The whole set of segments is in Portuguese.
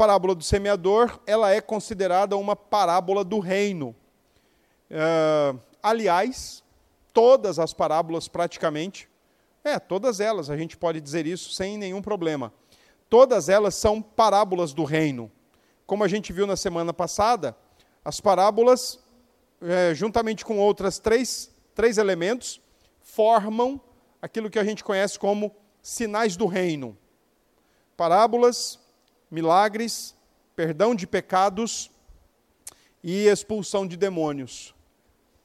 parábola do semeador, ela é considerada uma parábola do reino. Uh, aliás, todas as parábolas praticamente, é, todas elas, a gente pode dizer isso sem nenhum problema. Todas elas são parábolas do reino. Como a gente viu na semana passada, as parábolas, é, juntamente com outras três, três elementos, formam aquilo que a gente conhece como sinais do reino. Parábolas, milagres, perdão de pecados e expulsão de demônios.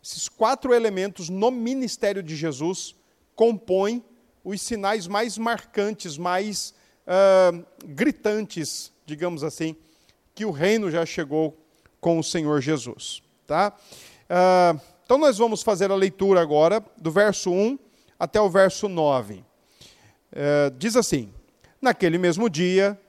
Esses quatro elementos no ministério de Jesus compõem os sinais mais marcantes, mais uh, gritantes, digamos assim, que o reino já chegou com o Senhor Jesus. Tá? Uh, então nós vamos fazer a leitura agora do verso 1 até o verso 9. Uh, diz assim: Naquele mesmo dia,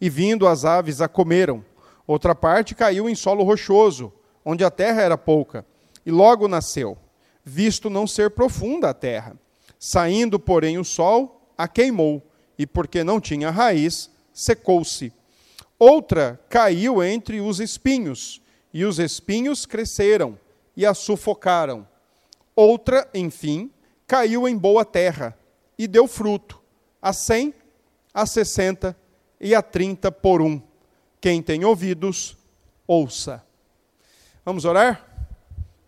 e vindo as aves a comeram. Outra parte caiu em solo rochoso, onde a terra era pouca, e logo nasceu, visto não ser profunda a terra. Saindo, porém, o sol, a queimou, e porque não tinha raiz, secou-se. Outra caiu entre os espinhos, e os espinhos cresceram e a sufocaram. Outra, enfim, caiu em boa terra e deu fruto, a cem, a sessenta e a trinta por um. Quem tem ouvidos, ouça. Vamos orar?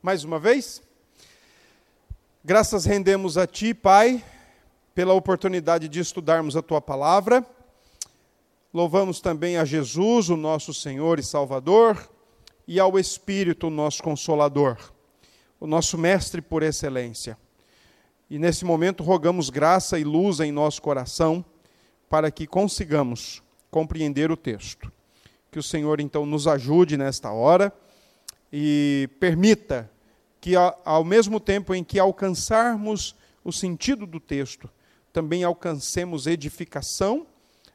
Mais uma vez? Graças rendemos a Ti, Pai, pela oportunidade de estudarmos a Tua palavra. Louvamos também a Jesus, o nosso Senhor e Salvador, e ao Espírito, o nosso Consolador, o nosso Mestre por excelência. E nesse momento rogamos graça e luz em nosso coração, para que consigamos compreender o texto. Que o Senhor então nos ajude nesta hora e permita que, ao mesmo tempo em que alcançarmos o sentido do texto, também alcancemos edificação,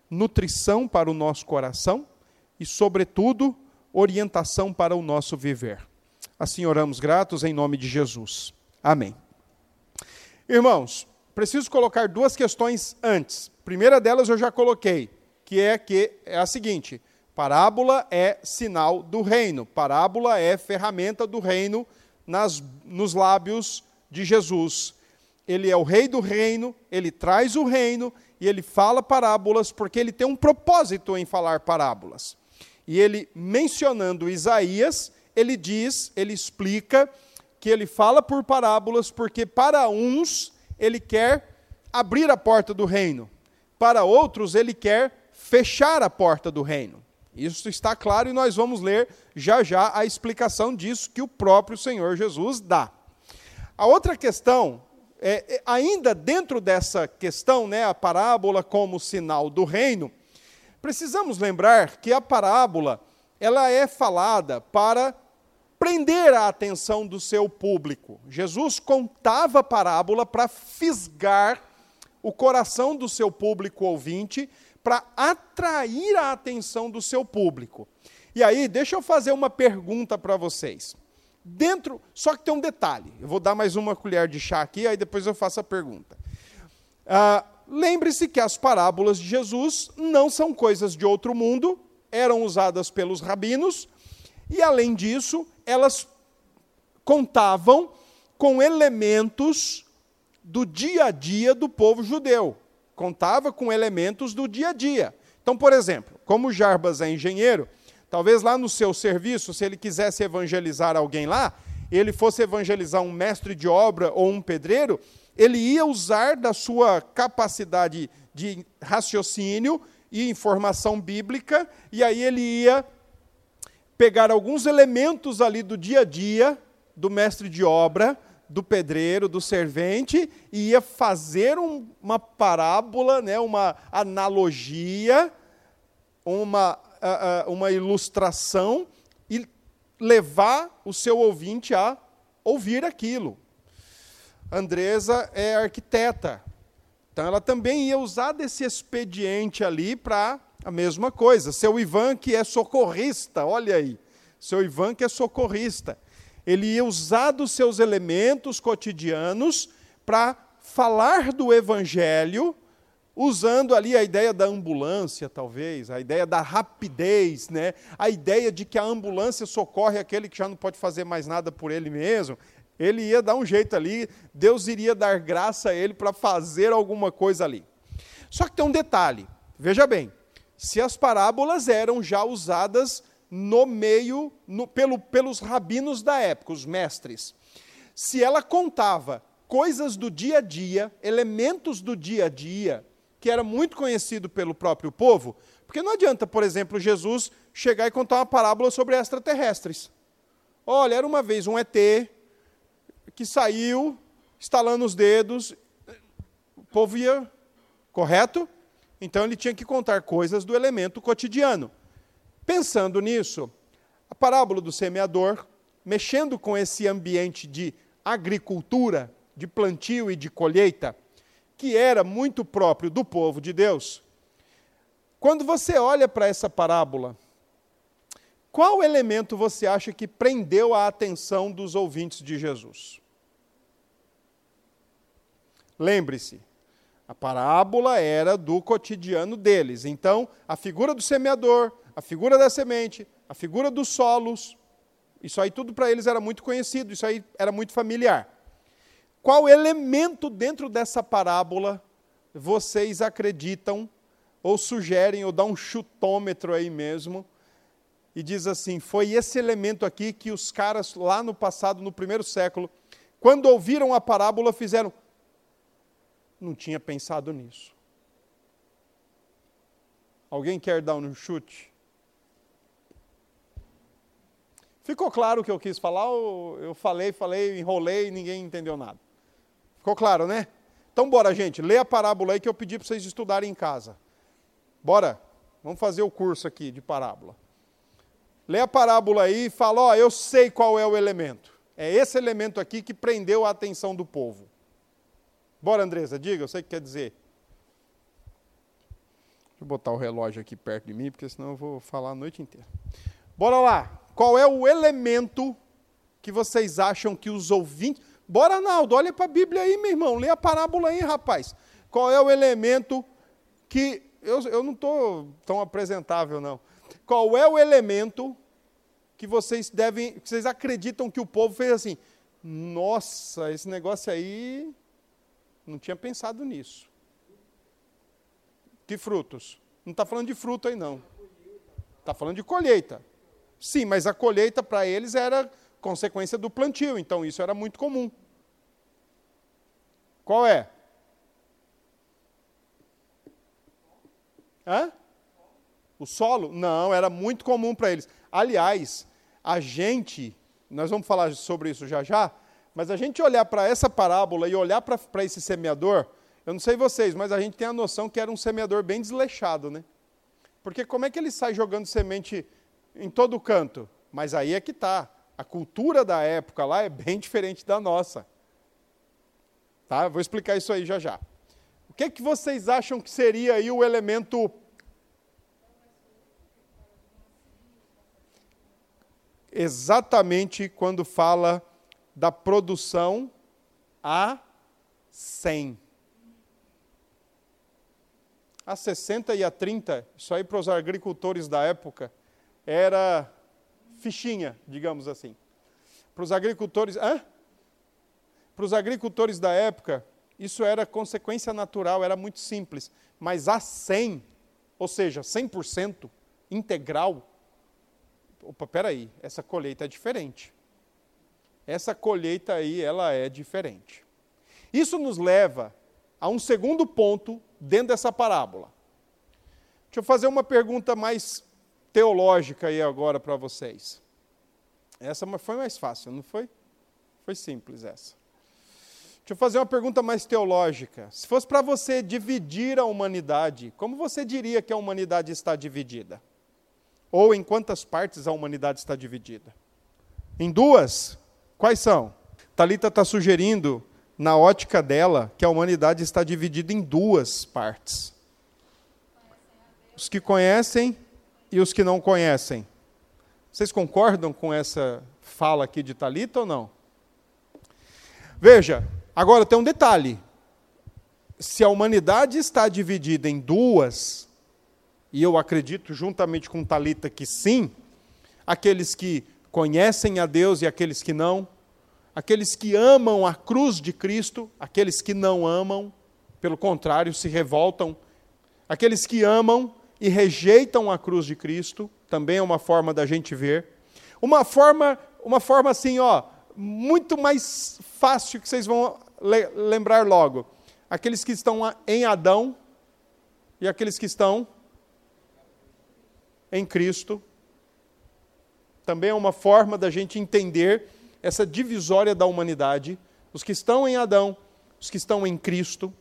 nutrição para o nosso coração e, sobretudo, orientação para o nosso viver. Assim oramos gratos em nome de Jesus. Amém. Irmãos, preciso colocar duas questões antes. Primeira delas eu já coloquei, que é que é a seguinte: parábola é sinal do reino, parábola é ferramenta do reino nas, nos lábios de Jesus. Ele é o rei do reino, ele traz o reino e ele fala parábolas porque ele tem um propósito em falar parábolas. E ele, mencionando Isaías, ele diz, ele explica que ele fala por parábolas porque para uns ele quer abrir a porta do reino, para outros ele quer fechar a porta do reino. Isso está claro e nós vamos ler já já a explicação disso que o próprio Senhor Jesus dá. A outra questão, é, é, ainda dentro dessa questão, né, a parábola como sinal do reino, precisamos lembrar que a parábola ela é falada para prender a atenção do seu público. Jesus contava a parábola para fisgar o coração do seu público ouvinte para atrair a atenção do seu público. E aí, deixa eu fazer uma pergunta para vocês. Dentro, só que tem um detalhe. Eu vou dar mais uma colher de chá aqui, aí depois eu faço a pergunta. Ah, Lembre-se que as parábolas de Jesus não são coisas de outro mundo, eram usadas pelos rabinos, e além disso, elas contavam com elementos do dia a dia do povo judeu contava com elementos do dia a dia. Então, por exemplo, como Jarbas é engenheiro, talvez lá no seu serviço, se ele quisesse evangelizar alguém lá, ele fosse evangelizar um mestre de obra ou um pedreiro, ele ia usar da sua capacidade de raciocínio e informação bíblica, e aí ele ia pegar alguns elementos ali do dia a dia do mestre de obra, do pedreiro, do servente, e ia fazer uma parábola, né, uma analogia, uma uma ilustração e levar o seu ouvinte a ouvir aquilo. Andresa é arquiteta, então ela também ia usar desse expediente ali para a mesma coisa. Seu Ivan, que é socorrista, olha aí. Seu Ivan, que é socorrista. Ele ia usar dos seus elementos cotidianos para falar do evangelho, usando ali a ideia da ambulância, talvez, a ideia da rapidez, né? a ideia de que a ambulância socorre aquele que já não pode fazer mais nada por ele mesmo. Ele ia dar um jeito ali, Deus iria dar graça a ele para fazer alguma coisa ali. Só que tem um detalhe, veja bem, se as parábolas eram já usadas no meio, no, pelo, pelos rabinos da época, os mestres, se ela contava coisas do dia a dia, elementos do dia a dia, que era muito conhecido pelo próprio povo, porque não adianta, por exemplo, Jesus chegar e contar uma parábola sobre extraterrestres. Olha, era uma vez um ET que saiu, estalando os dedos, o povo ia, correto? Então ele tinha que contar coisas do elemento cotidiano. Pensando nisso, a parábola do semeador, mexendo com esse ambiente de agricultura, de plantio e de colheita, que era muito próprio do povo de Deus. Quando você olha para essa parábola, qual elemento você acha que prendeu a atenção dos ouvintes de Jesus? Lembre-se, a parábola era do cotidiano deles. Então, a figura do semeador, a figura da semente, a figura dos solos, isso aí tudo para eles era muito conhecido, isso aí era muito familiar. Qual elemento dentro dessa parábola vocês acreditam ou sugerem ou dá um chutômetro aí mesmo e diz assim: foi esse elemento aqui que os caras lá no passado, no primeiro século, quando ouviram a parábola, fizeram não tinha pensado nisso. Alguém quer dar um chute? Ficou claro o que eu quis falar? Eu falei, falei, enrolei e ninguém entendeu nada? Ficou claro, né? Então, bora, gente, lê a parábola aí que eu pedi para vocês estudarem em casa. Bora, vamos fazer o curso aqui de parábola. Lê a parábola aí e fala: Ó, eu sei qual é o elemento. É esse elemento aqui que prendeu a atenção do povo. Bora, Andresa, diga, eu sei o que quer dizer. Deixa eu botar o relógio aqui perto de mim, porque senão eu vou falar a noite inteira. Bora lá. Qual é o elemento que vocês acham que os ouvintes. Bora, Naldo, olha para a Bíblia aí, meu irmão. Lê a parábola aí, rapaz. Qual é o elemento que. Eu, eu não estou tão apresentável, não. Qual é o elemento que vocês devem. que vocês acreditam que o povo fez assim? Nossa, esse negócio aí não tinha pensado nisso. Que frutos? Não está falando de fruto aí, não. Está falando de colheita. Sim, mas a colheita para eles era consequência do plantio, então isso era muito comum. Qual é? Hã? O solo? Não, era muito comum para eles. Aliás, a gente, nós vamos falar sobre isso já já, mas a gente olhar para essa parábola e olhar para esse semeador, eu não sei vocês, mas a gente tem a noção que era um semeador bem desleixado, né? Porque como é que ele sai jogando semente em todo canto? Mas aí é que está. A cultura da época lá é bem diferente da nossa. Tá? Vou explicar isso aí já já. O que, que vocês acham que seria aí o elemento exatamente quando fala da produção a 100. A 60 e a 30, isso aí para os agricultores da época, era fichinha, digamos assim. Para os agricultores. Hã? Para os agricultores da época, isso era consequência natural, era muito simples. Mas a 100, ou seja, 100% integral, opa, peraí, essa colheita é diferente essa colheita aí ela é diferente. Isso nos leva a um segundo ponto dentro dessa parábola. Deixa eu fazer uma pergunta mais teológica aí agora para vocês. Essa foi mais fácil, não foi? Foi simples essa. Deixa eu fazer uma pergunta mais teológica. Se fosse para você dividir a humanidade, como você diria que a humanidade está dividida? Ou em quantas partes a humanidade está dividida? Em duas? Quais são? Talita está sugerindo, na ótica dela, que a humanidade está dividida em duas partes: os que conhecem e os que não conhecem. Vocês concordam com essa fala aqui de Talita ou não? Veja, agora tem um detalhe. Se a humanidade está dividida em duas, e eu acredito juntamente com Talita que sim, aqueles que conhecem a Deus e aqueles que não, aqueles que amam a cruz de Cristo, aqueles que não amam, pelo contrário, se revoltam, aqueles que amam e rejeitam a cruz de Cristo, também é uma forma da gente ver. Uma forma, uma forma assim, ó, muito mais fácil que vocês vão le lembrar logo. Aqueles que estão em Adão e aqueles que estão em Cristo. Também é uma forma da gente entender essa divisória da humanidade, os que estão em Adão, os que estão em Cristo,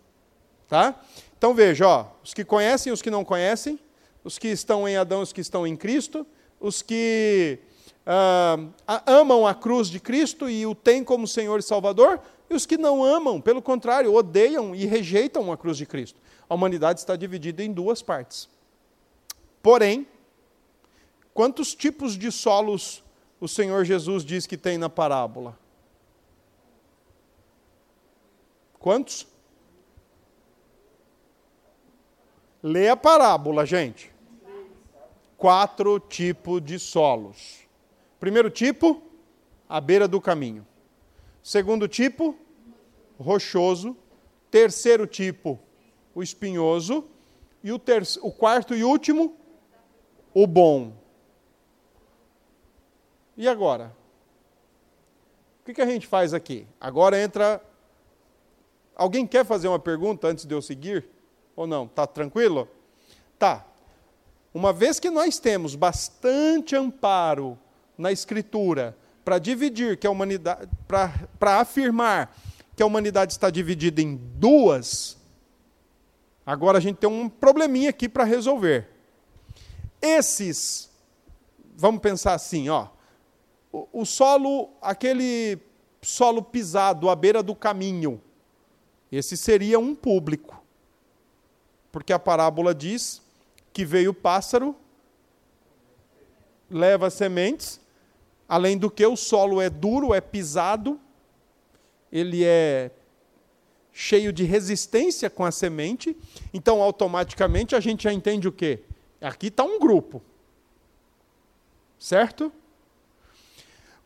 tá? Então veja, ó, os que conhecem os que não conhecem, os que estão em Adão, os que estão em Cristo, os que uh, amam a cruz de Cristo e o têm como Senhor e Salvador, e os que não amam, pelo contrário, odeiam e rejeitam a cruz de Cristo. A humanidade está dividida em duas partes. Porém, quantos tipos de solos o Senhor Jesus diz que tem na parábola? Quantos? Lê a parábola, gente quatro tipos de solos. Primeiro tipo, à beira do caminho. Segundo tipo, rochoso. Terceiro tipo, o espinhoso. E o, o quarto e último, o bom. E agora? O que, que a gente faz aqui? Agora entra. Alguém quer fazer uma pergunta antes de eu seguir? Ou não? Tá tranquilo? Tá. Uma vez que nós temos bastante amparo na Escritura para dividir que a humanidade, para afirmar que a humanidade está dividida em duas, agora a gente tem um probleminha aqui para resolver. Esses, vamos pensar assim, ó, o, solo, aquele solo pisado à beira do caminho, esse seria um público. Porque a parábola diz que veio o pássaro, leva sementes, além do que o solo é duro, é pisado, ele é cheio de resistência com a semente, então automaticamente a gente já entende o quê? Aqui está um grupo. Certo?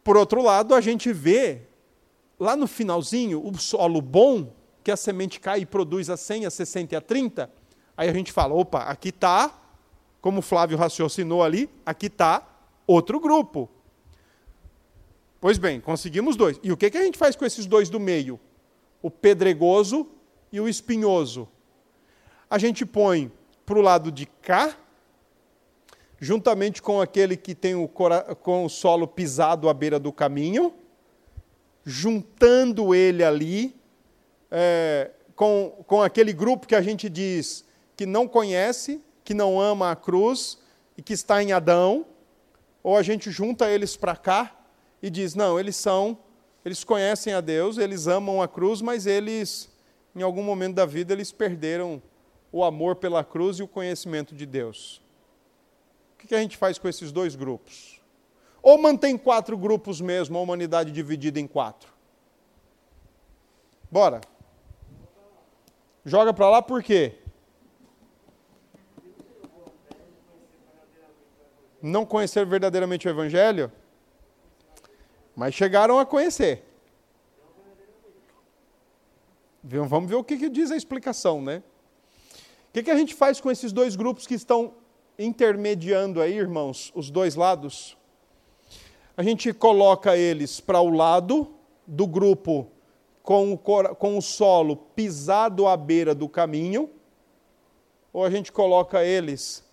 Por outro lado, a gente vê lá no finalzinho o solo bom, que a semente cai e produz a 100, a 60 e a 30, Aí a gente fala, opa, aqui está, como o Flávio raciocinou ali, aqui está outro grupo. Pois bem, conseguimos dois. E o que, que a gente faz com esses dois do meio? O pedregoso e o espinhoso. A gente põe para o lado de cá, juntamente com aquele que tem o, com o solo pisado à beira do caminho, juntando ele ali é, com, com aquele grupo que a gente diz que não conhece, que não ama a cruz e que está em Adão, ou a gente junta eles para cá e diz: não, eles são, eles conhecem a Deus, eles amam a cruz, mas eles, em algum momento da vida, eles perderam o amor pela cruz e o conhecimento de Deus. Que a gente faz com esses dois grupos? Ou mantém quatro grupos mesmo, a humanidade dividida em quatro? Bora. Joga para lá por quê? não conhecer verdadeiramente o Evangelho, mas chegaram a conhecer. Vamos ver o que, diz a explicação, né? O que a gente faz com esses dois grupos que estão intermediando aí, irmãos, os dois lados? A gente coloca eles para o lado do grupo com o, com o solo pisado à beira do caminho, ou a gente coloca eles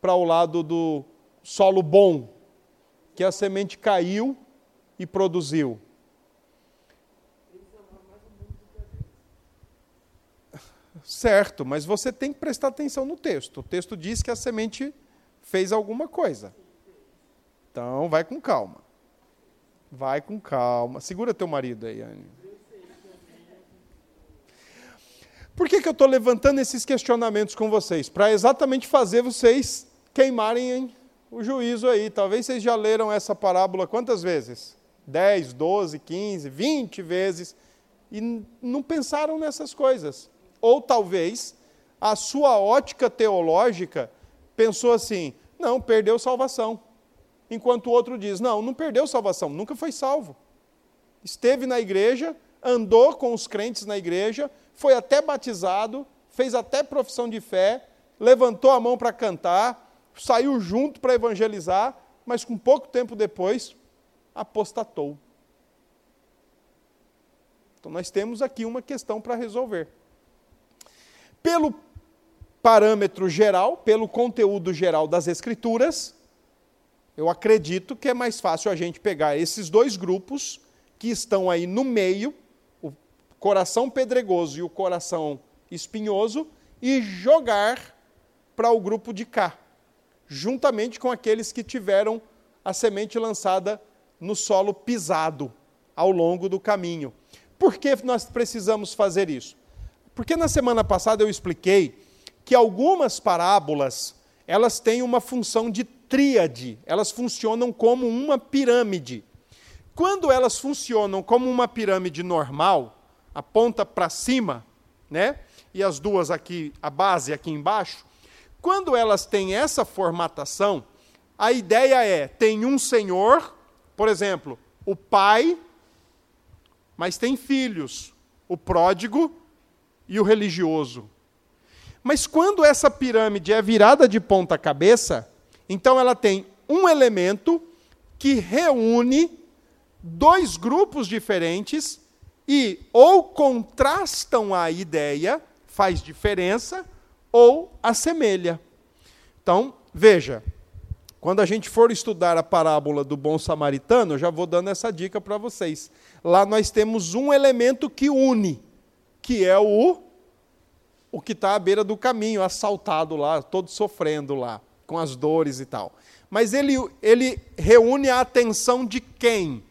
para o lado do solo bom, que a semente caiu e produziu. Certo, mas você tem que prestar atenção no texto. O texto diz que a semente fez alguma coisa. Então, vai com calma. Vai com calma. Segura teu marido aí, Anne. Por que, que eu estou levantando esses questionamentos com vocês? Para exatamente fazer vocês queimarem o juízo aí. Talvez vocês já leram essa parábola quantas vezes? 10, 12, 15, 20 vezes e não pensaram nessas coisas. Ou talvez a sua ótica teológica pensou assim: não, perdeu salvação. Enquanto o outro diz: não, não perdeu salvação, nunca foi salvo. Esteve na igreja, andou com os crentes na igreja, foi até batizado, fez até profissão de fé, levantou a mão para cantar, saiu junto para evangelizar, mas com pouco tempo depois apostatou. Então nós temos aqui uma questão para resolver. Pelo parâmetro geral, pelo conteúdo geral das Escrituras, eu acredito que é mais fácil a gente pegar esses dois grupos que estão aí no meio coração pedregoso e o coração espinhoso e jogar para o grupo de cá, juntamente com aqueles que tiveram a semente lançada no solo pisado ao longo do caminho. Por que nós precisamos fazer isso? Porque na semana passada eu expliquei que algumas parábolas, elas têm uma função de tríade, elas funcionam como uma pirâmide. Quando elas funcionam como uma pirâmide normal, a ponta para cima, né? E as duas aqui, a base aqui embaixo. Quando elas têm essa formatação, a ideia é: tem um senhor, por exemplo, o pai, mas tem filhos, o pródigo e o religioso. Mas quando essa pirâmide é virada de ponta cabeça, então ela tem um elemento que reúne dois grupos diferentes e ou contrastam a ideia, faz diferença, ou assemelha. Então, veja, quando a gente for estudar a parábola do bom samaritano, eu já vou dando essa dica para vocês. Lá nós temos um elemento que une, que é o o que está à beira do caminho, assaltado lá, todo sofrendo lá, com as dores e tal. Mas ele, ele reúne a atenção de quem?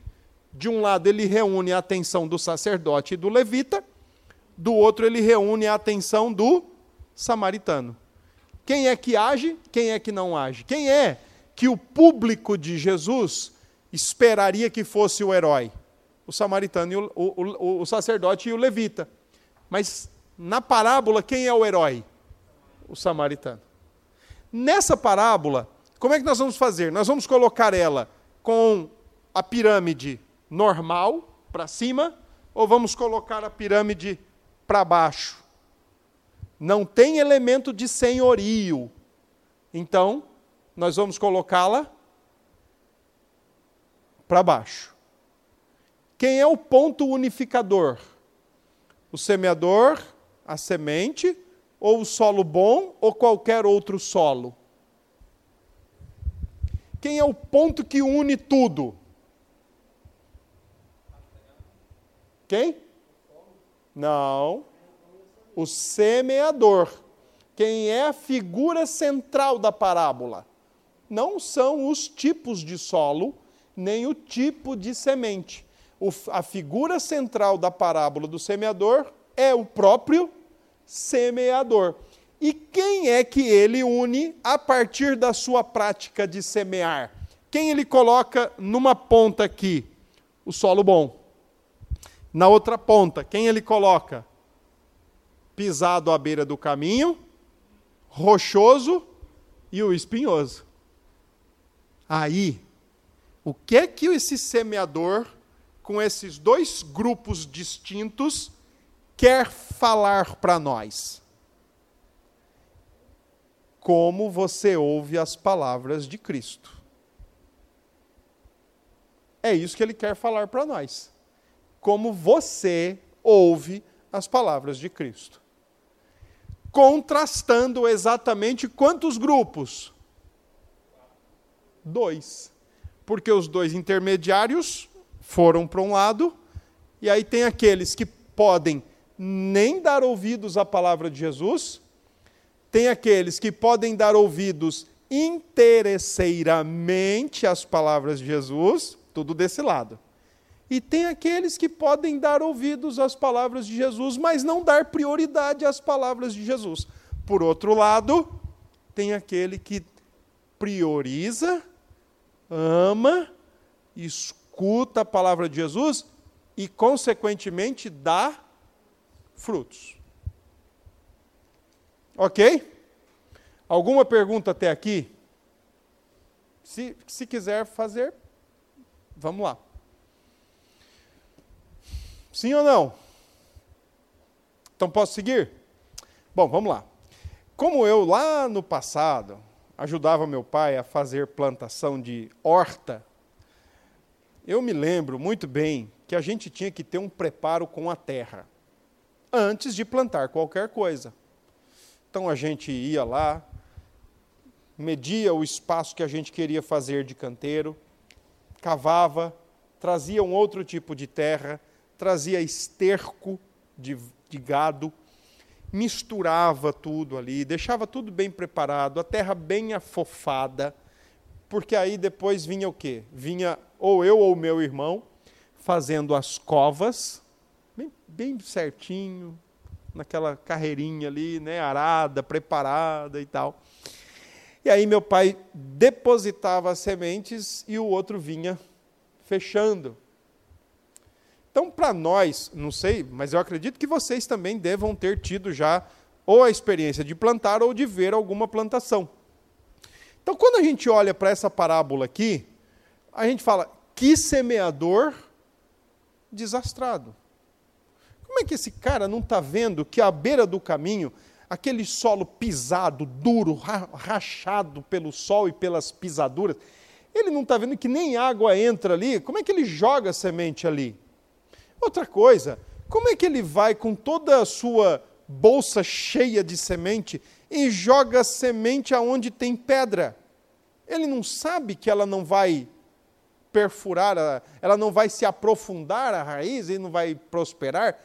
De um lado, ele reúne a atenção do sacerdote e do levita, do outro, ele reúne a atenção do samaritano. Quem é que age, quem é que não age? Quem é que o público de Jesus esperaria que fosse o herói? O samaritano, o, o, o sacerdote e o levita. Mas na parábola, quem é o herói? O samaritano. Nessa parábola, como é que nós vamos fazer? Nós vamos colocar ela com a pirâmide normal para cima ou vamos colocar a pirâmide para baixo? Não tem elemento de senhorio. Então, nós vamos colocá-la para baixo. Quem é o ponto unificador? O semeador, a semente, ou o solo bom, ou qualquer outro solo? Quem é o ponto que une tudo? Quem? Não. O semeador. Quem é a figura central da parábola? Não são os tipos de solo, nem o tipo de semente. A figura central da parábola do semeador é o próprio semeador. E quem é que ele une a partir da sua prática de semear? Quem ele coloca numa ponta aqui? O solo bom. Na outra ponta, quem ele coloca? Pisado à beira do caminho, rochoso e o espinhoso. Aí, o que é que esse semeador, com esses dois grupos distintos, quer falar para nós? Como você ouve as palavras de Cristo. É isso que ele quer falar para nós como você ouve as palavras de Cristo. Contrastando exatamente quantos grupos? Dois. Porque os dois intermediários foram para um lado, e aí tem aqueles que podem nem dar ouvidos à palavra de Jesus, tem aqueles que podem dar ouvidos interesseiramente as palavras de Jesus, tudo desse lado. E tem aqueles que podem dar ouvidos às palavras de Jesus, mas não dar prioridade às palavras de Jesus. Por outro lado, tem aquele que prioriza, ama, escuta a palavra de Jesus e, consequentemente, dá frutos. Ok? Alguma pergunta até aqui? Se, se quiser fazer, vamos lá. Sim ou não? Então posso seguir? Bom, vamos lá. Como eu lá no passado ajudava meu pai a fazer plantação de horta, eu me lembro muito bem que a gente tinha que ter um preparo com a terra antes de plantar qualquer coisa. Então a gente ia lá, media o espaço que a gente queria fazer de canteiro, cavava, trazia um outro tipo de terra, trazia esterco de, de gado, misturava tudo ali, deixava tudo bem preparado, a terra bem afofada, porque aí depois vinha o quê? Vinha ou eu ou meu irmão fazendo as covas, bem, bem certinho, naquela carreirinha ali, né, arada, preparada e tal. E aí meu pai depositava as sementes e o outro vinha fechando. Então, para nós, não sei, mas eu acredito que vocês também devam ter tido já ou a experiência de plantar ou de ver alguma plantação. Então, quando a gente olha para essa parábola aqui, a gente fala: que semeador desastrado. Como é que esse cara não está vendo que à beira do caminho aquele solo pisado, duro, rachado pelo sol e pelas pisaduras, ele não está vendo que nem água entra ali, como é que ele joga a semente ali? Outra coisa, como é que ele vai com toda a sua bolsa cheia de semente e joga semente aonde tem pedra? Ele não sabe que ela não vai perfurar, ela não vai se aprofundar a raiz e não vai prosperar?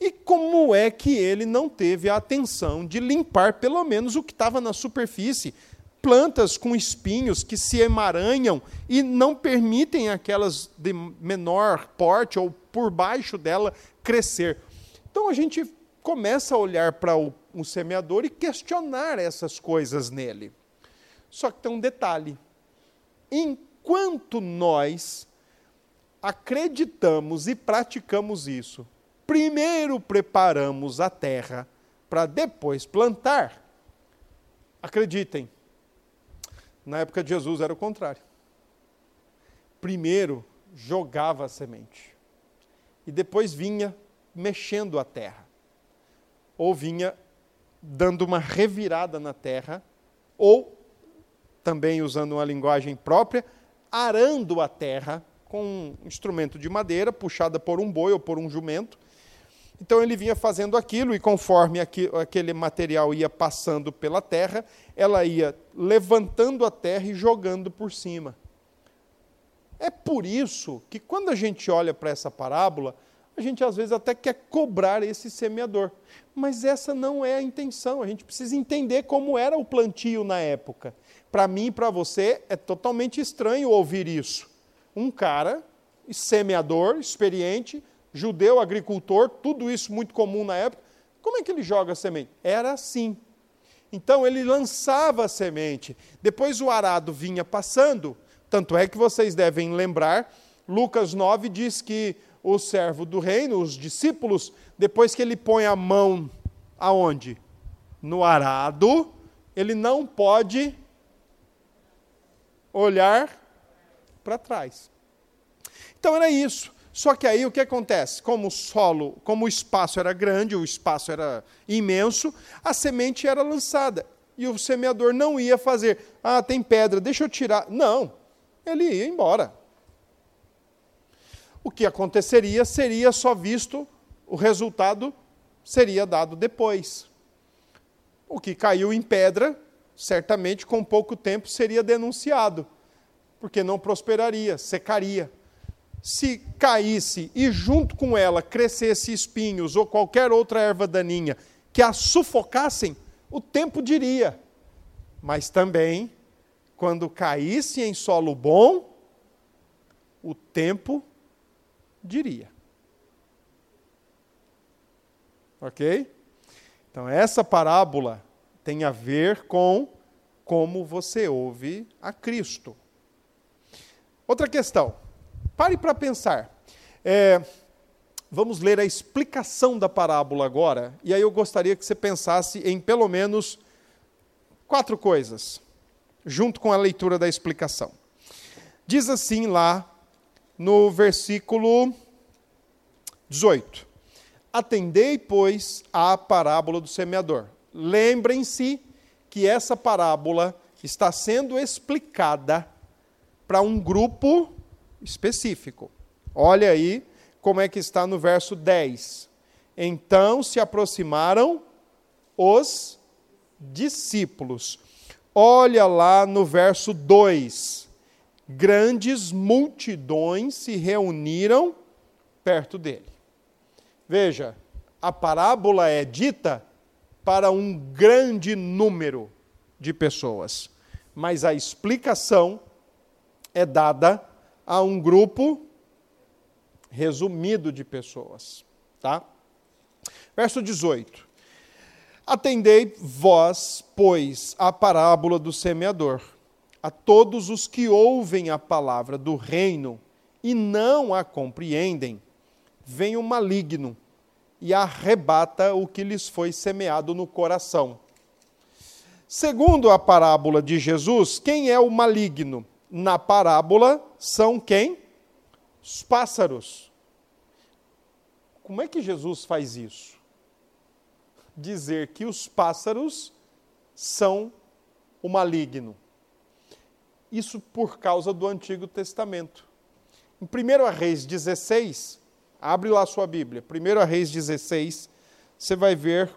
E como é que ele não teve a atenção de limpar pelo menos o que estava na superfície? Plantas com espinhos que se emaranham e não permitem aquelas de menor porte ou por baixo dela crescer. Então a gente começa a olhar para o, semeador e questionar essas coisas nele. Só que tem um detalhe: enquanto nós acreditamos e praticamos isso, primeiro preparamos a terra para depois plantar. Acreditem, na época de Jesus era o contrário. Primeiro jogava a semente e depois vinha mexendo a terra, ou vinha dando uma revirada na terra, ou também usando uma linguagem própria, arando a terra com um instrumento de madeira puxada por um boi ou por um jumento então ele vinha fazendo aquilo, e conforme aquele material ia passando pela terra, ela ia levantando a terra e jogando por cima. É por isso que quando a gente olha para essa parábola, a gente às vezes até quer cobrar esse semeador. Mas essa não é a intenção. A gente precisa entender como era o plantio na época. Para mim e para você é totalmente estranho ouvir isso. Um cara, semeador, experiente, judeu, agricultor, tudo isso muito comum na época. Como é que ele joga a semente? Era assim. Então ele lançava a semente, depois o arado vinha passando, tanto é que vocês devem lembrar, Lucas 9 diz que o servo do reino, os discípulos, depois que ele põe a mão aonde? No arado, ele não pode olhar para trás. Então era isso. Só que aí o que acontece? Como o solo, como o espaço era grande, o espaço era imenso, a semente era lançada. E o semeador não ia fazer, ah, tem pedra, deixa eu tirar. Não, ele ia embora. O que aconteceria seria só visto, o resultado seria dado depois. O que caiu em pedra, certamente com pouco tempo seria denunciado, porque não prosperaria, secaria se caísse e junto com ela crescesse espinhos ou qualquer outra erva daninha que a sufocassem, o tempo diria. Mas também quando caísse em solo bom, o tempo diria. Ok? Então, essa parábola tem a ver com como você ouve a Cristo. Outra questão. Pare para pensar. É, vamos ler a explicação da parábola agora, e aí eu gostaria que você pensasse em pelo menos quatro coisas, junto com a leitura da explicação. Diz assim lá no versículo 18: Atendei, pois, à parábola do semeador. Lembrem-se que essa parábola está sendo explicada para um grupo específico. Olha aí como é que está no verso 10. Então se aproximaram os discípulos. Olha lá no verso 2 grandes multidões se reuniram perto dele. Veja, a parábola é dita para um grande número de pessoas, mas a explicação é dada a um grupo resumido de pessoas, tá? Verso 18. Atendei vós, pois, a parábola do semeador a todos os que ouvem a palavra do reino e não a compreendem, vem o maligno e arrebata o que lhes foi semeado no coração. Segundo a parábola de Jesus, quem é o maligno? Na parábola são quem? Os pássaros. Como é que Jesus faz isso? Dizer que os pássaros são o maligno. Isso por causa do Antigo Testamento. Em 1 Reis 16, abre lá sua Bíblia, 1 Reis 16, você vai ver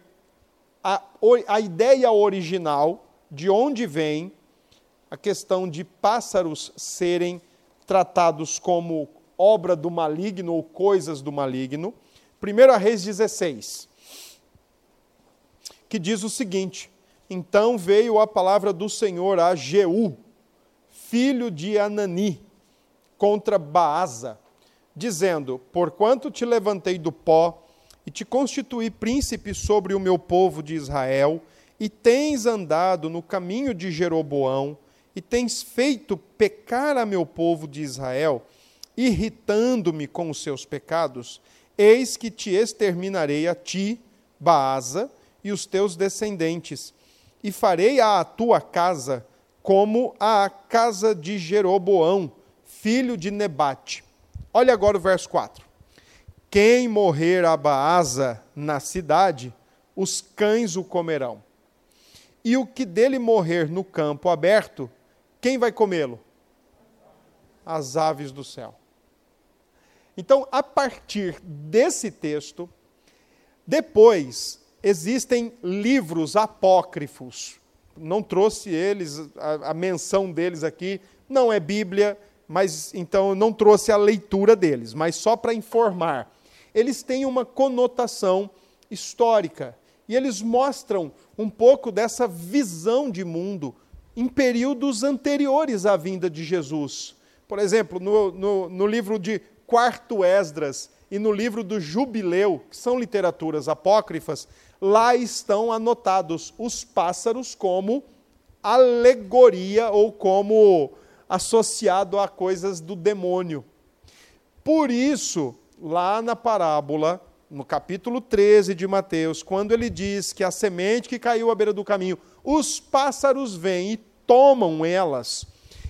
a, a ideia original de onde vem a questão de pássaros serem tratados como obra do maligno ou coisas do maligno. 1 Reis 16, que diz o seguinte: Então veio a palavra do Senhor a Jeú, filho de Anani, contra Baasa, dizendo: Porquanto te levantei do pó e te constituí príncipe sobre o meu povo de Israel, e tens andado no caminho de Jeroboão, e tens feito pecar a meu povo de Israel, irritando-me com os seus pecados, eis que te exterminarei a ti, Baasa, e os teus descendentes, e farei à tua casa como a casa de Jeroboão, filho de Nebate. Olha agora o verso 4. Quem morrer a Baasa na cidade, os cães o comerão. E o que dele morrer no campo aberto, quem vai comê-lo? As aves do céu. Então, a partir desse texto, depois existem livros apócrifos não trouxe eles, a, a, menção deles aqui, não é Bíblia, mas então não trouxe a leitura deles, mas só para informar. Eles têm uma conotação histórica e eles mostram um pouco dessa visão de mundo em períodos anteriores à vinda de Jesus. Por exemplo, no, no, no livro de Quarto Esdras e no livro do Jubileu, que são literaturas apócrifas, lá estão anotados os pássaros como alegoria ou como associado a coisas do demônio. Por isso, lá na parábola, no capítulo 13 de Mateus, quando ele diz que a semente que caiu à beira do caminho, os pássaros vêm e tomam elas.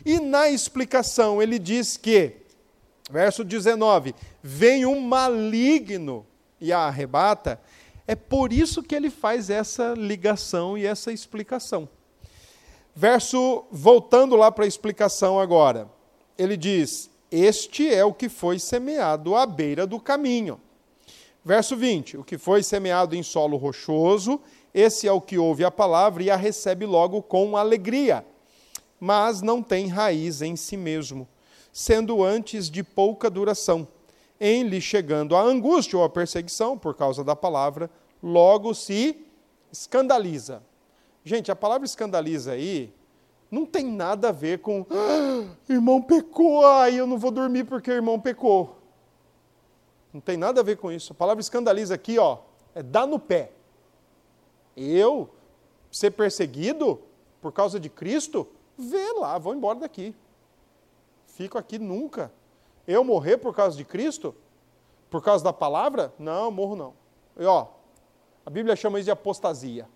E na explicação ele diz que, verso 19, vem um maligno e a arrebata, é por isso que ele faz essa ligação e essa explicação. Verso, voltando lá para a explicação agora, ele diz: Este é o que foi semeado à beira do caminho. Verso 20: O que foi semeado em solo rochoso, esse é o que ouve a palavra e a recebe logo com alegria, mas não tem raiz em si mesmo, sendo antes de pouca duração. Em lhe chegando a angústia ou a perseguição por causa da palavra, logo se escandaliza. Gente, a palavra escandaliza aí Não tem nada a ver com ah, irmão pecou, aí eu não vou dormir porque irmão pecou. Não tem nada a ver com isso. A palavra escandaliza aqui, ó, é dar no pé. Eu ser perseguido por causa de Cristo, vê lá, vou embora daqui. Fico aqui nunca. Eu morrer por causa de Cristo? Por causa da palavra? Não, morro não. E ó, a Bíblia chama isso de apostasia.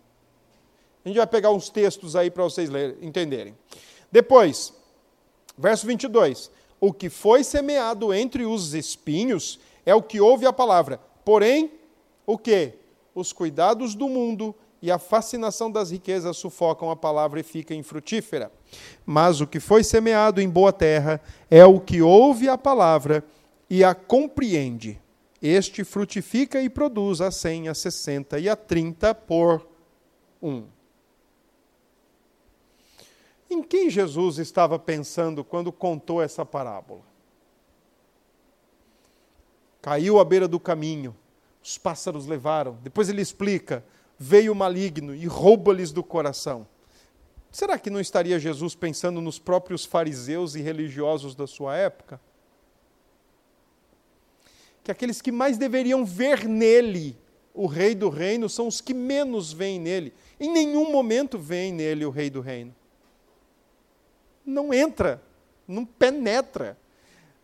A gente vai pegar uns textos aí para vocês lerem, entenderem. Depois, verso 22. O que foi semeado entre os espinhos é o que ouve a palavra. Porém, o que? Os cuidados do mundo e a fascinação das riquezas sufocam a palavra e fica infrutífera. Mas o que foi semeado em boa terra é o que ouve a palavra e a compreende. Este frutifica e produz a cem, a sessenta e a trinta por um. Em quem Jesus estava pensando quando contou essa parábola? Caiu à beira do caminho, os pássaros levaram. Depois ele explica: veio o maligno e rouba-lhes do coração. Será que não estaria Jesus pensando nos próprios fariseus e religiosos da sua época? Que aqueles que mais deveriam ver nele o rei do reino são os que menos veem nele. Em nenhum momento veem nele o rei do reino não entra, não penetra.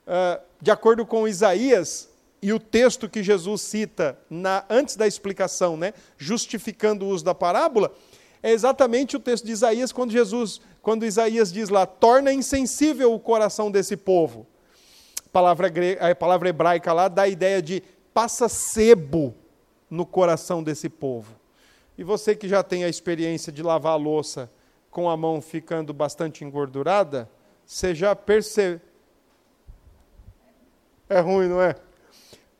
Uh, de acordo com Isaías e o texto que Jesus cita na, antes da explicação, né, justificando o uso da parábola, é exatamente o texto de Isaías quando Jesus, quando Isaías diz lá, torna insensível o coração desse povo. A palavra, a palavra hebraica lá dá a ideia de passa sebo no coração desse povo. E você que já tem a experiência de lavar a louça com a mão ficando bastante engordurada, você já percebe. É ruim, não é?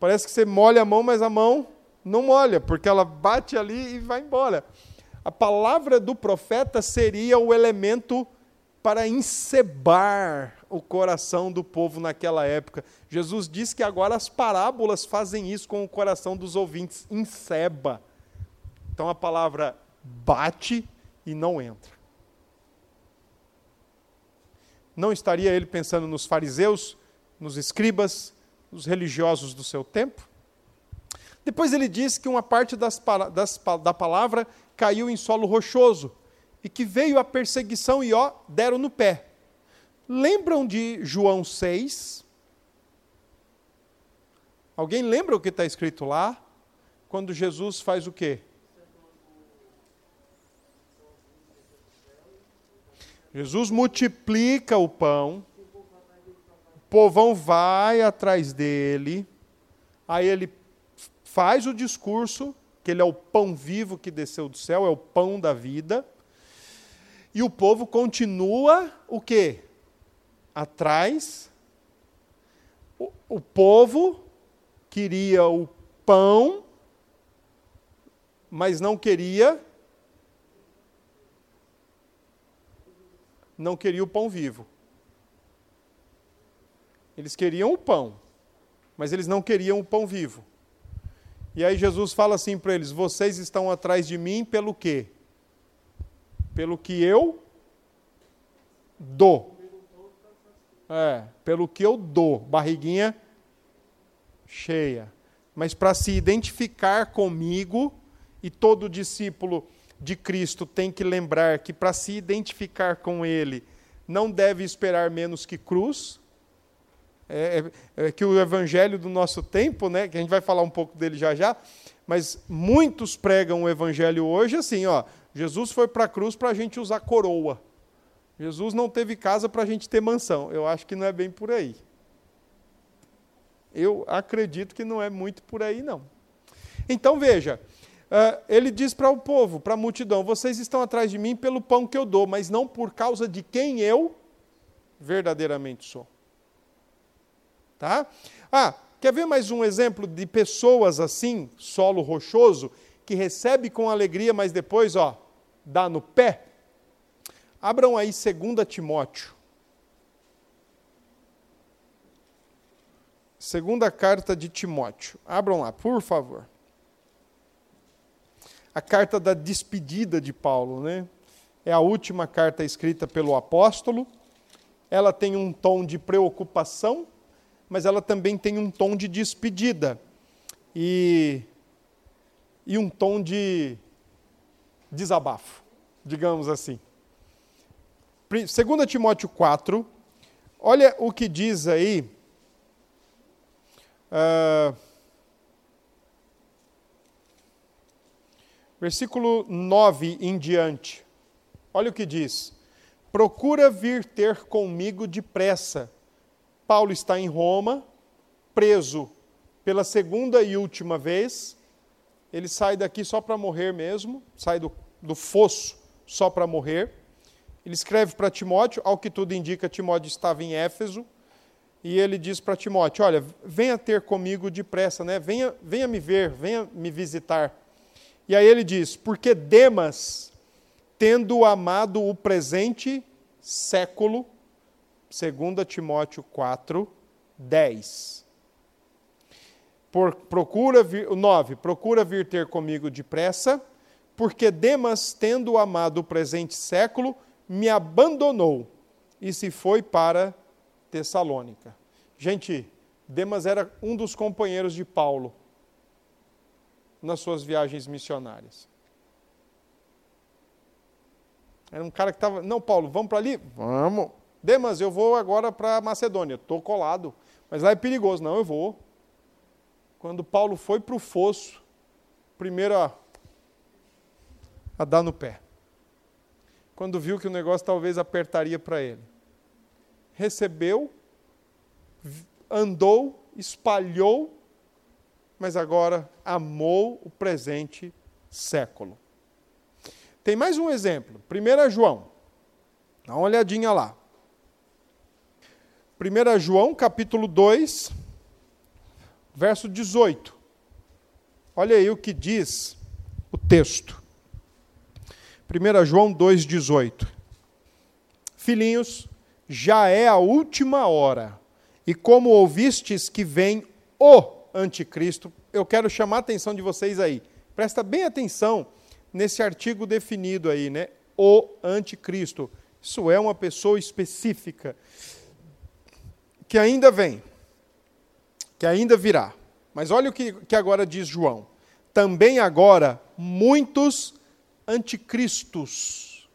Parece que você molha a mão, mas a mão não molha, porque ela bate ali e vai embora. A palavra do profeta seria o elemento para encebar o coração do povo naquela época. Jesus diz que agora as parábolas fazem isso com o coração dos ouvintes, enceba. Então a palavra bate e não entra. Não estaria ele pensando nos fariseus, nos escribas, nos religiosos do seu tempo? Depois ele diz que uma parte das, das, da palavra caiu em solo rochoso e que veio a perseguição e ó, deram no pé. Lembram de João 6? Alguém lembra o que está escrito lá? Quando Jesus faz o quê? Jesus multiplica o pão, povão vai atrás dele, aí ele faz o discurso, que ele é o pão vivo que desceu do céu, é o pão da vida, e o povo continua o quê? Atrás. O, o povo queria o pão, mas não queria não queria o pão vivo. Eles queriam o pão, mas eles não queriam o pão vivo. E aí Jesus fala assim para eles: Vocês estão atrás de mim pelo quê? Pelo que eu dou. É, pelo que eu dou. Barriguinha cheia. Mas para se identificar comigo, e todo discípulo de Cristo tem que lembrar que para se identificar com Ele, não deve esperar menos que cruz. É, é, é, que o evangelho do nosso tempo, né, que a gente vai falar um pouco dele já já, mas muitos pregam o evangelho hoje assim, ó, Jesus foi para a cruz para a gente usar coroa. Jesus não teve casa para a gente ter mansão. Eu acho que não é bem por aí. Eu acredito que não é muito por aí, não. Então veja, Uh, ele diz para o povo, para a multidão: Vocês estão atrás de mim pelo pão que eu dou, mas não por causa de quem eu verdadeiramente sou. Tá? Ah, quer ver mais um exemplo de pessoas assim, solo rochoso, que recebe com alegria, mas depois, ó, dá no pé? Abram aí 2 Timóteo. Segunda carta de Timóteo. Abram lá, por favor a carta da despedida de Paulo, né? é a última carta escrita pelo apóstolo. Ela tem um tom de preocupação, mas ela também tem um tom de despedida e, e um tom de desabafo, digamos assim. 2 Timóteo 4, olha o que diz aí. Uh, versículo 9 em diante. Olha o que diz: Procura vir ter comigo depressa. Paulo está em Roma, preso pela segunda e última vez. Ele sai daqui só para morrer mesmo, sai do, do fosso só para morrer. Ele escreve para Timóteo, ao que tudo indica, Timóteo estava em Éfeso, e ele diz para Timóteo: Olha, venha ter comigo depressa, né? venha, venha me ver, venha me visitar. E aí ele diz: Porque Demas, tendo amado o presente século, 2 Timóteo 4, 10. Por, procura vir, 9. Procura vir ter comigo depressa, porque Demas, tendo amado o presente século, me abandonou e se foi para Tessalônica. Gente, Demas era um dos companheiros de Paulo nas suas viagens missionárias. Era um cara que estava, não, Paulo, vamos para ali? Vamos. Demas, eu vou agora para Macedônia. Estou colado. Mas lá é perigoso. Não, eu vou. Quando Paulo foi para o fosso, primeiro a, a dar no pé quando viu que o negócio talvez apertaria para ele. Recebeu, andou, espalhou, mas agora amou o presente século. Tem mais um exemplo. 1 João. Dá uma olhadinha lá. 1 João, capítulo 2, verso 18. Olha aí o que diz o texto. 1 João 2,18. Filhinhos, já é a última hora, e como ouvistes que vem o anticristo, eu quero chamar a atenção de vocês aí. Presta bem atenção nesse artigo definido aí, né? O anticristo. Isso é uma pessoa específica que ainda vem, que ainda virá. Mas olha o que, que agora diz João. Também agora muitos anticristos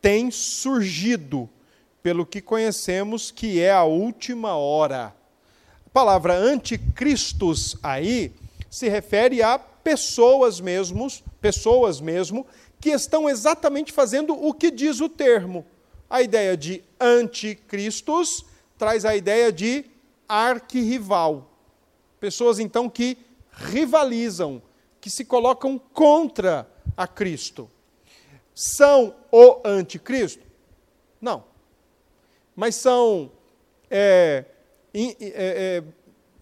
têm surgido, pelo que conhecemos que é a última hora. A palavra anticristos aí se refere a pessoas mesmos, pessoas mesmo, que estão exatamente fazendo o que diz o termo. A ideia de anticristos traz a ideia de arquirrival. Pessoas então que rivalizam, que se colocam contra a Cristo. São o anticristo? Não. Mas são é, é, é,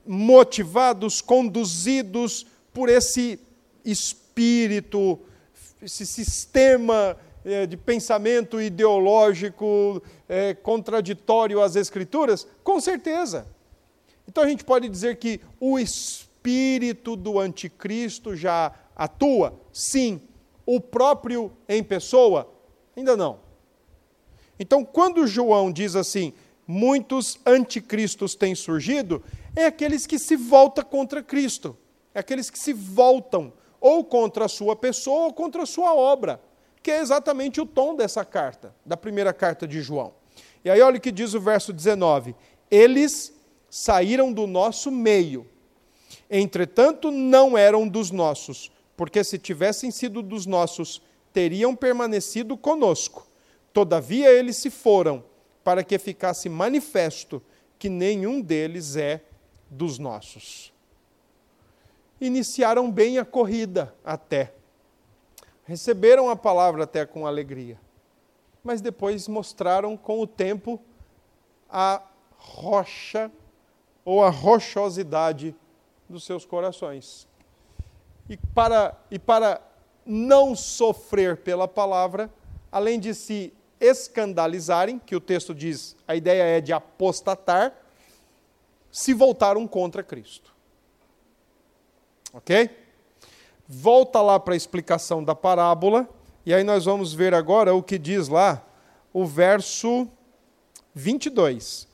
motivados, conduzidos por esse espírito, esse sistema é, de pensamento ideológico é, contraditório às Escrituras? Com certeza. Então a gente pode dizer que o espírito do anticristo já atua? Sim, o próprio em pessoa? Ainda não. Então, quando João diz assim, muitos anticristos têm surgido, é aqueles que se voltam contra Cristo, é aqueles que se voltam ou contra a sua pessoa ou contra a sua obra, que é exatamente o tom dessa carta, da primeira carta de João. E aí olha o que diz o verso 19: Eles saíram do nosso meio, entretanto não eram dos nossos, porque se tivessem sido dos nossos, teriam permanecido conosco. Todavia eles se foram, para que ficasse manifesto que nenhum deles é dos nossos. Iniciaram bem a corrida até. Receberam a palavra até com alegria. Mas depois mostraram com o tempo a rocha ou a rochosidade dos seus corações e para, e para não sofrer pela palavra, além de se escandalizarem, que o texto diz, a ideia é de apostatar, se voltaram contra Cristo. Ok? Volta lá para a explicação da parábola, E aí nós vamos ver agora o que diz lá o verso 22.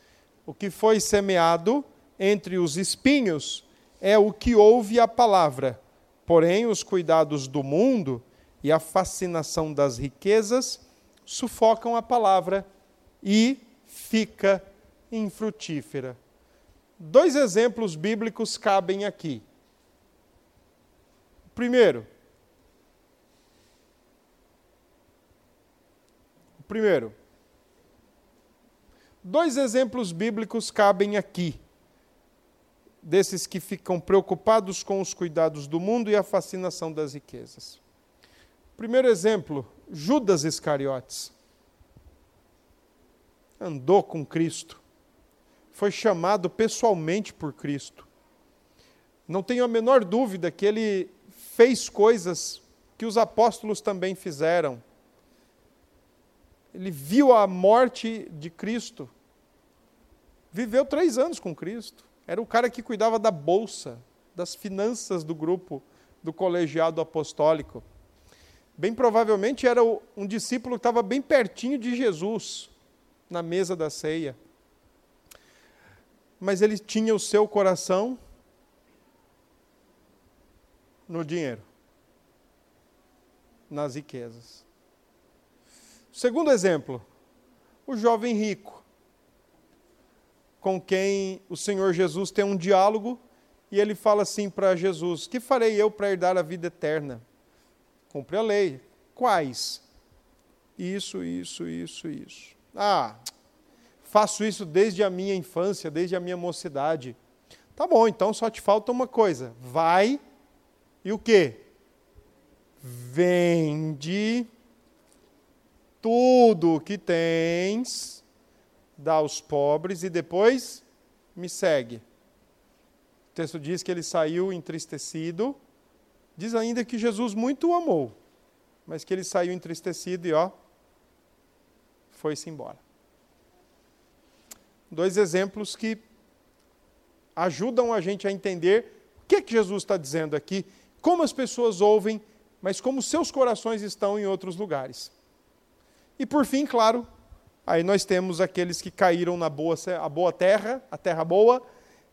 O que foi semeado entre os espinhos é o que ouve a palavra, porém os cuidados do mundo e a fascinação das riquezas sufocam a palavra e fica infrutífera. Dois exemplos bíblicos cabem aqui. Primeiro, primeiro, dois exemplos bíblicos cabem aqui, desses que ficam preocupados com os cuidados do mundo e a fascinação das riquezas. Primeiro exemplo, Judas Iscariotes. Andou com Cristo, foi chamado pessoalmente por Cristo. Não tenho a menor dúvida que ele fez coisas que os apóstolos também fizeram. Ele viu a morte de Cristo. Viveu três anos com Cristo. Era o cara que cuidava da bolsa, das finanças do grupo, do colegiado apostólico. Bem provavelmente era um discípulo que estava bem pertinho de Jesus, na mesa da ceia. Mas ele tinha o seu coração no dinheiro, nas riquezas. Segundo exemplo, o jovem rico, com quem o Senhor Jesus tem um diálogo e ele fala assim para Jesus: Que farei eu para herdar a vida eterna? Cumpre a lei. Quais? Isso, isso, isso, isso. Ah, faço isso desde a minha infância, desde a minha mocidade. Tá bom, então só te falta uma coisa. Vai e o que? Vende tudo o que tens, dá aos pobres e depois me segue. O texto diz que ele saiu entristecido. Diz ainda que Jesus muito o amou, mas que ele saiu entristecido e ó, foi-se embora. Dois exemplos que ajudam a gente a entender o que, é que Jesus está dizendo aqui como as pessoas ouvem, mas como seus corações estão em outros lugares. E por fim, claro, aí nós temos aqueles que caíram na boa, a boa terra, a terra boa,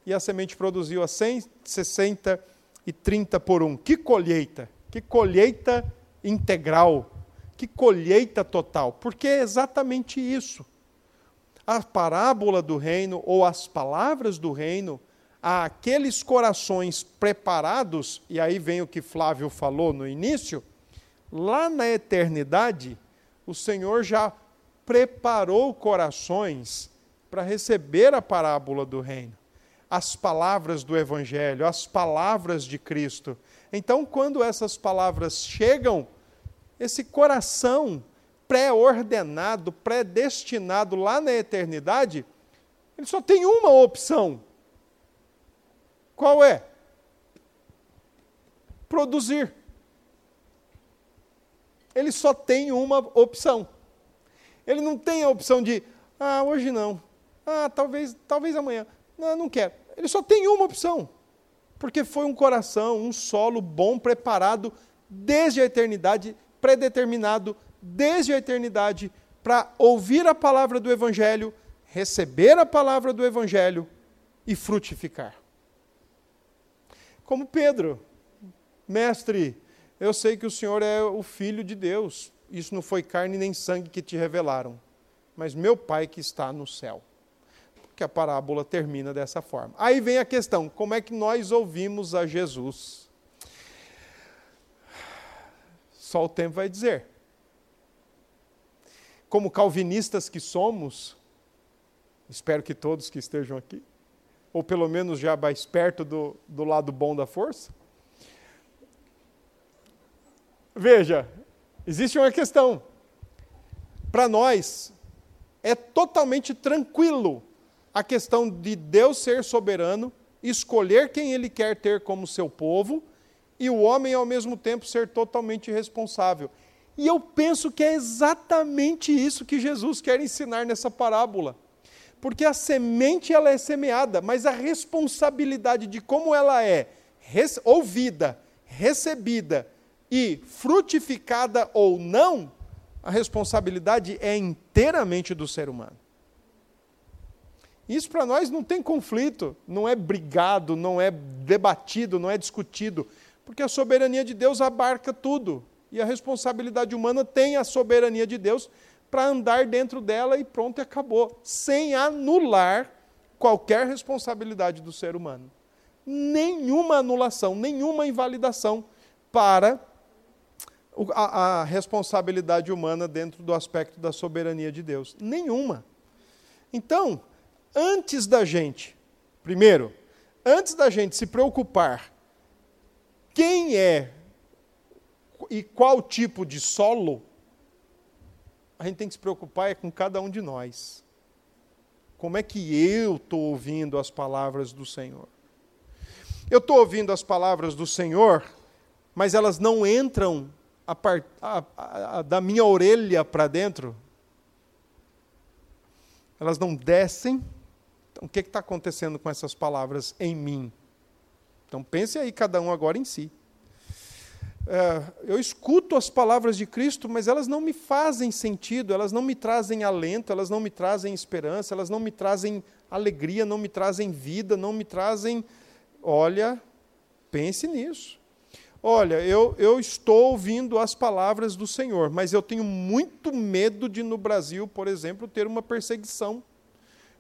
e a semente produziu a 100, 60 e 30 por um. Que colheita! Que colheita integral! Que colheita total! Porque é exatamente isso. A parábola do reino, ou as palavras do reino, àqueles corações preparados, e aí vem o que Flávio falou no início, lá na eternidade, o Senhor já preparou corações para receber a parábola do reino, as palavras do Evangelho, as palavras de Cristo. Então, quando essas palavras chegam, esse coração pré-ordenado, predestinado lá na eternidade, ele só tem uma opção: qual é? Produzir. Ele só tem uma opção. Ele não tem a opção de, ah, hoje não. Ah, talvez, talvez amanhã. Não, não quero. Ele só tem uma opção. Porque foi um coração, um solo bom, preparado desde a eternidade, predeterminado desde a eternidade para ouvir a palavra do Evangelho, receber a palavra do Evangelho e frutificar como Pedro. Mestre, eu sei que o Senhor é o Filho de Deus. Isso não foi carne nem sangue que te revelaram, mas meu Pai que está no céu. Porque a parábola termina dessa forma. Aí vem a questão: como é que nós ouvimos a Jesus? Só o tempo vai dizer. Como calvinistas que somos, espero que todos que estejam aqui, ou pelo menos já mais perto do, do lado bom da força? Veja, existe uma questão. Para nós, é totalmente tranquilo a questão de Deus ser soberano, escolher quem Ele quer ter como seu povo, e o homem, ao mesmo tempo, ser totalmente responsável. E eu penso que é exatamente isso que Jesus quer ensinar nessa parábola. Porque a semente ela é semeada, mas a responsabilidade de como ela é ouvida, recebida e frutificada ou não, a responsabilidade é inteiramente do ser humano. Isso para nós não tem conflito, não é brigado, não é debatido, não é discutido, porque a soberania de Deus abarca tudo. E a responsabilidade humana tem a soberania de Deus para andar dentro dela e pronto, e acabou, sem anular qualquer responsabilidade do ser humano. Nenhuma anulação, nenhuma invalidação para a, a responsabilidade humana dentro do aspecto da soberania de Deus. Nenhuma. Então, antes da gente, primeiro, antes da gente se preocupar quem é e qual tipo de solo, a gente tem que se preocupar é com cada um de nós. Como é que eu estou ouvindo as palavras do Senhor? Eu estou ouvindo as palavras do Senhor, mas elas não entram a part, a, a, da minha orelha para dentro. Elas não descem então, o que está acontecendo com essas palavras em mim? Então, pense aí, cada um agora em si. É, eu escuto as palavras de Cristo, mas elas não me fazem sentido, elas não me trazem alento, elas não me trazem esperança, elas não me trazem alegria, não me trazem vida, não me trazem. Olha, pense nisso. Olha, eu, eu estou ouvindo as palavras do Senhor, mas eu tenho muito medo de, no Brasil, por exemplo, ter uma perseguição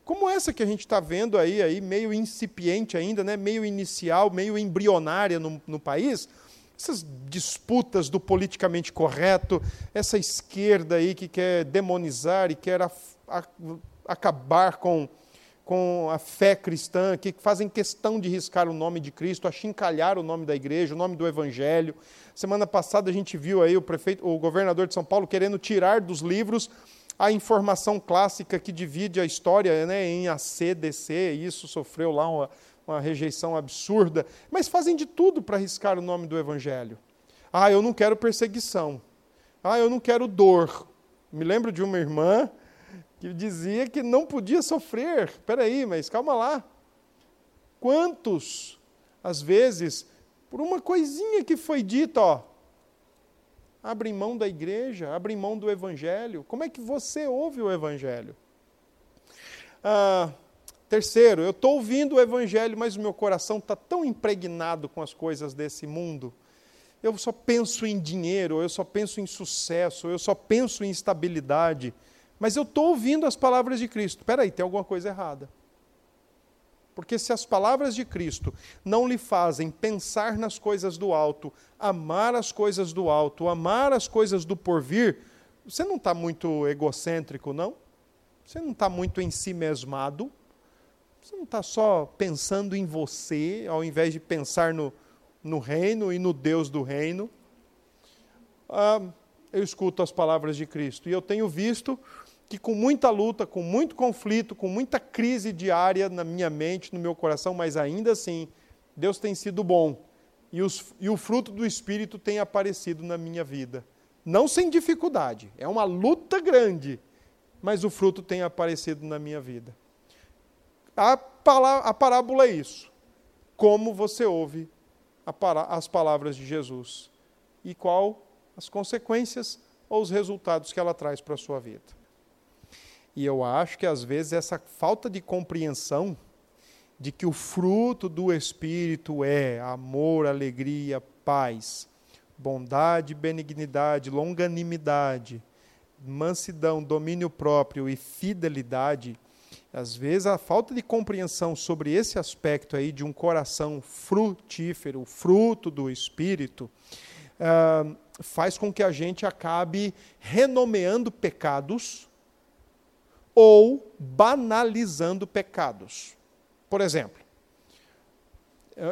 como essa que a gente está vendo aí, aí, meio incipiente ainda, né, meio inicial, meio embrionária no, no país, essas disputas do politicamente correto, essa esquerda aí que quer demonizar e quer a, a, acabar com, com a fé cristã, que fazem questão de riscar o nome de Cristo, achincalhar o nome da igreja, o nome do evangelho. Semana passada a gente viu aí o prefeito, o governador de São Paulo querendo tirar dos livros a informação clássica que divide a história né, em AC, DC, isso sofreu lá uma, uma rejeição absurda, mas fazem de tudo para arriscar o nome do Evangelho. Ah, eu não quero perseguição. Ah, eu não quero dor. Me lembro de uma irmã que dizia que não podia sofrer. Espera aí, mas calma lá. Quantos, às vezes, por uma coisinha que foi dita, ó, abrem mão da igreja, abrem mão do evangelho. Como é que você ouve o evangelho? Ah, terceiro, eu estou ouvindo o evangelho, mas o meu coração está tão impregnado com as coisas desse mundo. Eu só penso em dinheiro, eu só penso em sucesso, eu só penso em estabilidade. Mas eu estou ouvindo as palavras de Cristo. Espera aí, tem alguma coisa errada. Porque se as palavras de Cristo não lhe fazem pensar nas coisas do alto, amar as coisas do alto, amar as coisas do porvir, você não está muito egocêntrico, não? Você não está muito em si mesmado? Você não está só pensando em você, ao invés de pensar no, no reino e no Deus do reino? Ah, eu escuto as palavras de Cristo e eu tenho visto que com muita luta, com muito conflito, com muita crise diária na minha mente, no meu coração, mas ainda assim, Deus tem sido bom e, os, e o fruto do Espírito tem aparecido na minha vida. Não sem dificuldade, é uma luta grande, mas o fruto tem aparecido na minha vida. A, parábola é isso. Como você ouve as palavras de Jesus e qual as consequências ou os resultados que ela traz para a sua vida. E eu acho que às vezes essa falta de compreensão de que o fruto do Espírito é amor, alegria, paz, bondade, benignidade, longanimidade, mansidão, domínio próprio e fidelidade, às vezes a falta de compreensão sobre esse aspecto aí de um coração frutífero, fruto do Espírito, uh, faz com que a gente acabe renomeando pecados ou banalizando pecados. Por exemplo,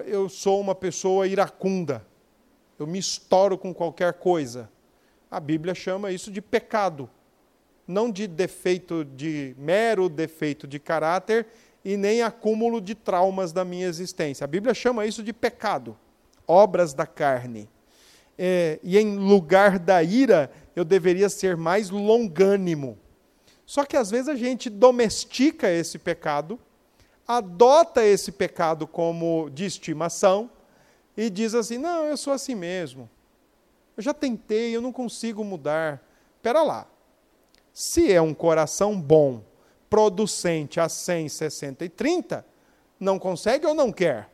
eu sou uma pessoa iracunda, eu me estouro com qualquer coisa. A Bíblia chama isso de pecado, não de defeito de mero defeito de caráter e nem acúmulo de traumas da minha existência. A Bíblia chama isso de pecado, obras da carne. É, e em lugar da ira, eu deveria ser mais longânimo só que às vezes a gente domestica esse pecado, adota esse pecado como de estimação e diz assim: não, eu sou assim mesmo. Eu já tentei, eu não consigo mudar. Espera lá. Se é um coração bom, producente a 100, 60 e 30, não consegue ou não quer?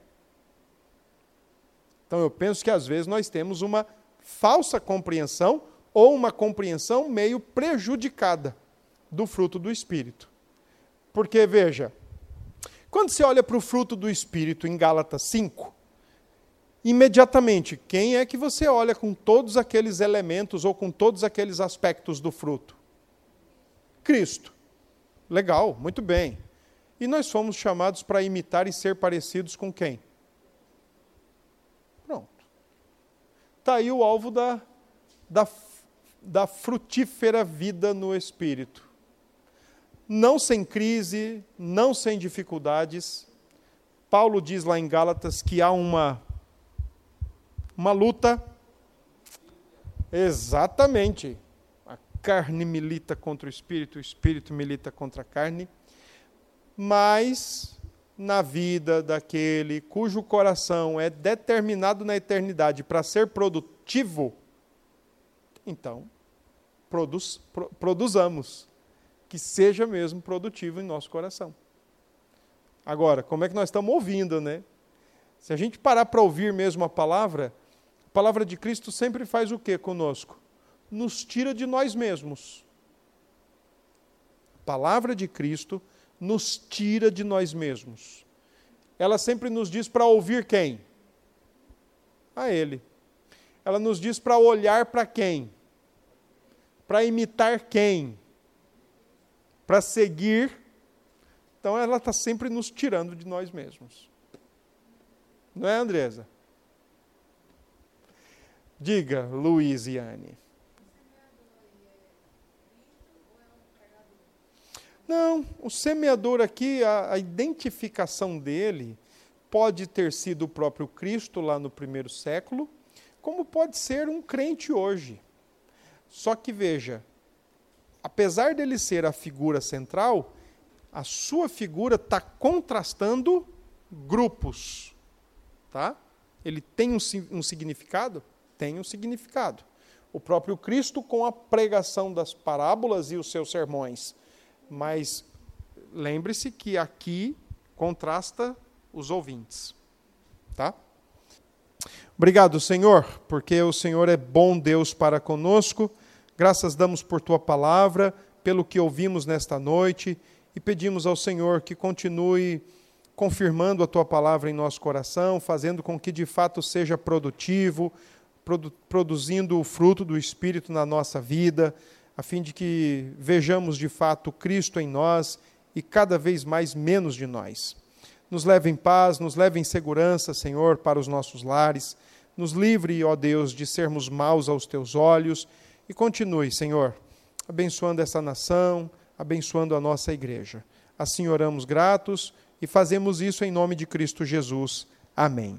Então eu penso que às vezes nós temos uma falsa compreensão ou uma compreensão meio prejudicada do fruto do Espírito. Porque, veja, quando você olha para o fruto do Espírito em Gálatas 5, imediatamente, quem é que você olha com todos aqueles elementos ou com todos aqueles aspectos do fruto? Cristo. Legal, muito bem. E nós fomos chamados para imitar e ser parecidos com quem? Pronto. Está aí o alvo da, da, da frutífera vida no Espírito. Não sem crise, não sem dificuldades. Paulo diz lá em Gálatas que há uma, uma luta. Exatamente. Carne milita contra o espírito, o espírito milita contra a carne. Mas na vida daquele cujo coração é determinado na eternidade para ser produtivo, então, produz, pro, produzamos. Que seja mesmo produtivo em nosso coração. Agora, como é que nós estamos ouvindo, né? Se a gente parar para ouvir mesmo a palavra, a palavra de Cristo sempre faz o que conosco? Nos tira de nós mesmos. A palavra de Cristo nos tira de nós mesmos. Ela sempre nos diz para ouvir quem? A Ele. Ela nos diz para olhar para quem? Para imitar quem? Para seguir. Então ela está sempre nos tirando de nós mesmos. Não é, Andresa? Diga, Luiziane. Não, o semeador aqui, a, a, identificação dele pode ter sido o próprio Cristo lá no primeiro século, como pode ser um crente hoje. Só que veja, apesar dele ser a figura central, a sua figura está contrastando grupos. Tá? Ele tem um, um significado? Tem um significado. O próprio Cristo com a pregação das parábolas e os seus sermões mas lembre-se que aqui contrasta os ouvintes. Tá? Obrigado, Senhor, porque o Senhor é bom Deus para conosco. Graças damos por tua palavra, pelo que ouvimos nesta noite e pedimos ao Senhor que continue confirmando a tua palavra em nosso coração, fazendo com que de fato seja produtivo, produ produzindo o fruto do Espírito na nossa vida a fim de que vejamos de fato Cristo em nós e cada vez mais menos de nós. Nos leve em paz, nos leve em segurança, Senhor, para os nossos lares. Nos livre, ó Deus, de sermos maus aos teus olhos e continue, Senhor, abençoando essa nação, abençoando a nossa igreja. Assim oramos gratos e fazemos isso em nome de Cristo Jesus. Amém.